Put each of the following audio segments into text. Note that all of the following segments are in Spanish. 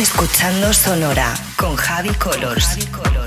Escuchando Sonora con Javi Colors. take a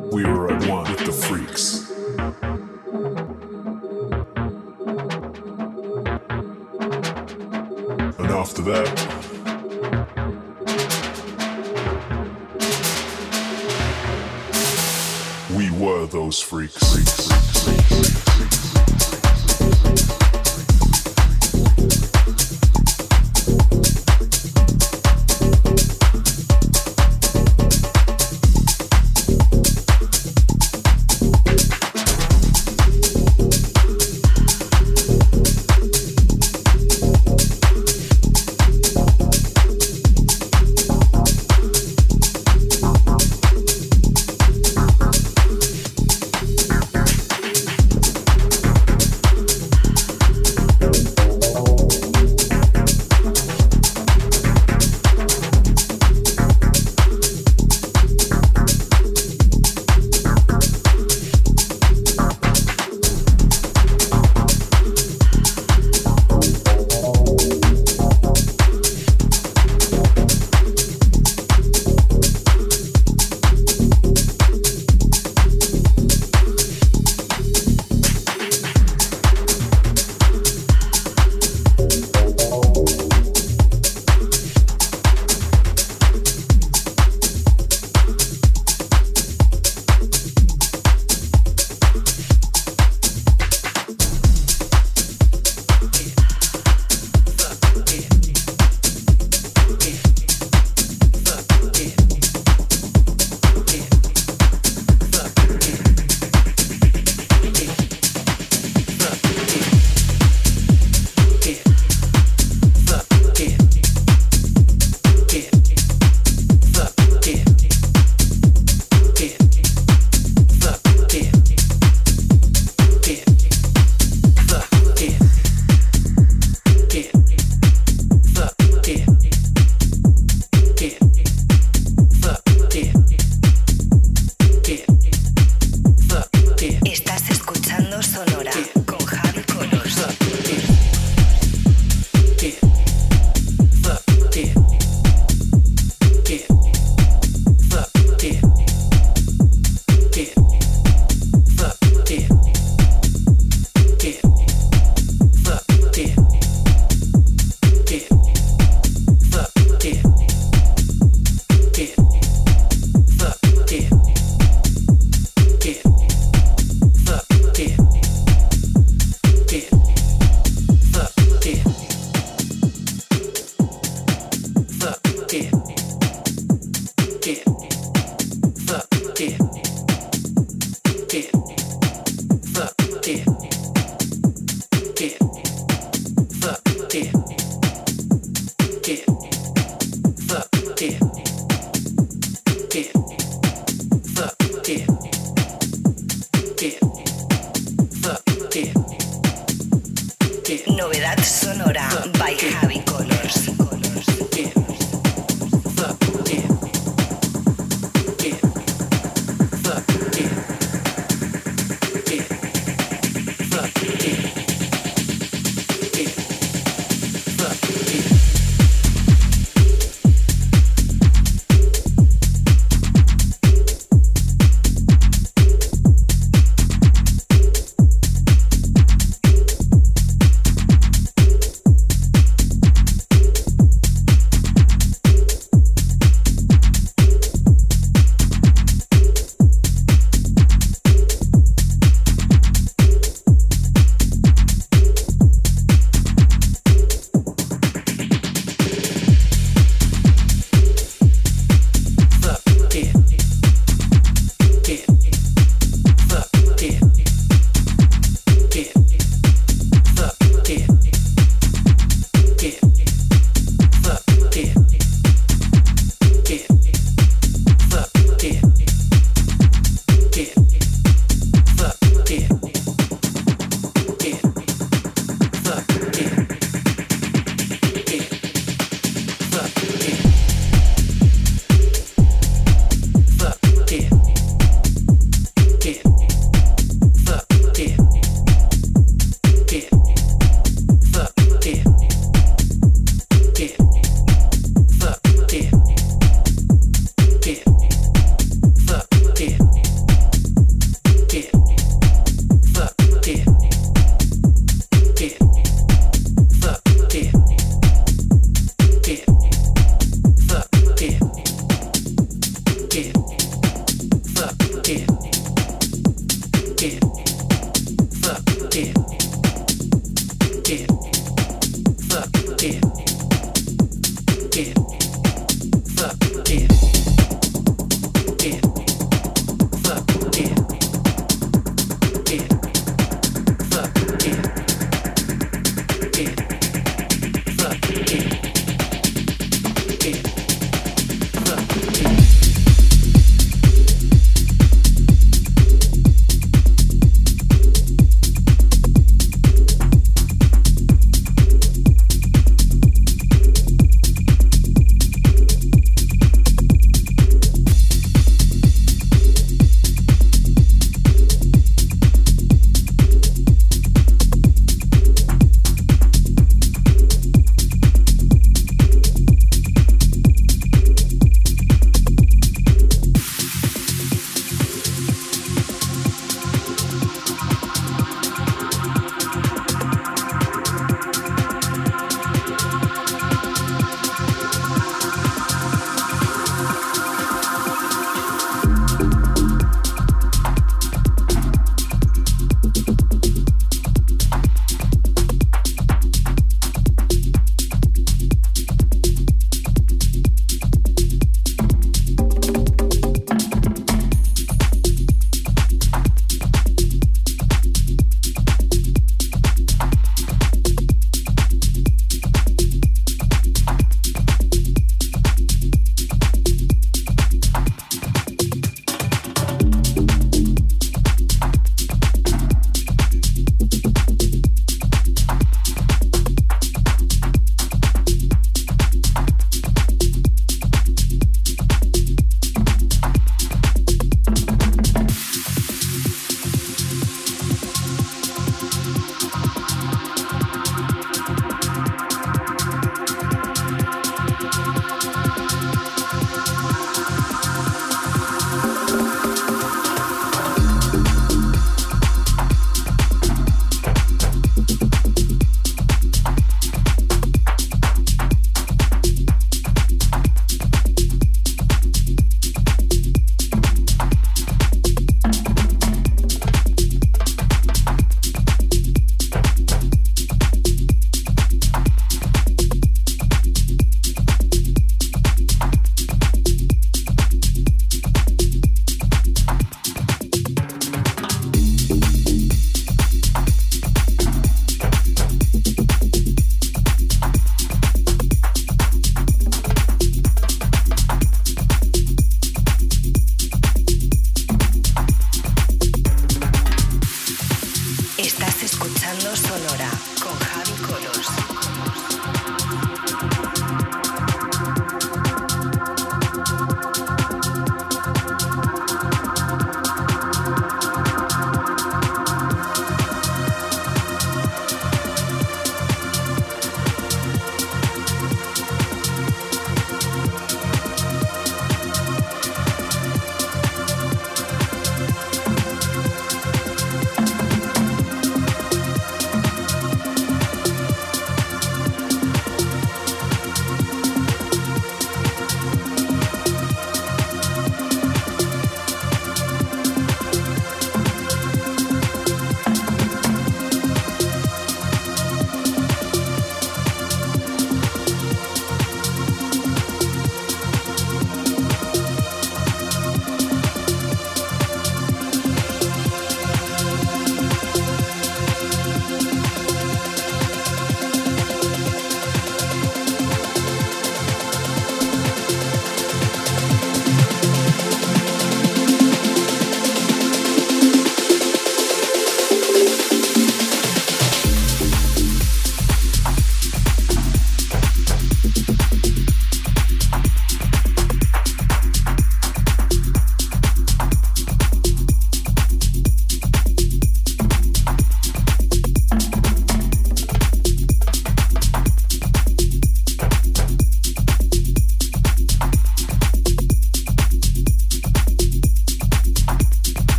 we were at one with the freaks. And after that, we were those freaks.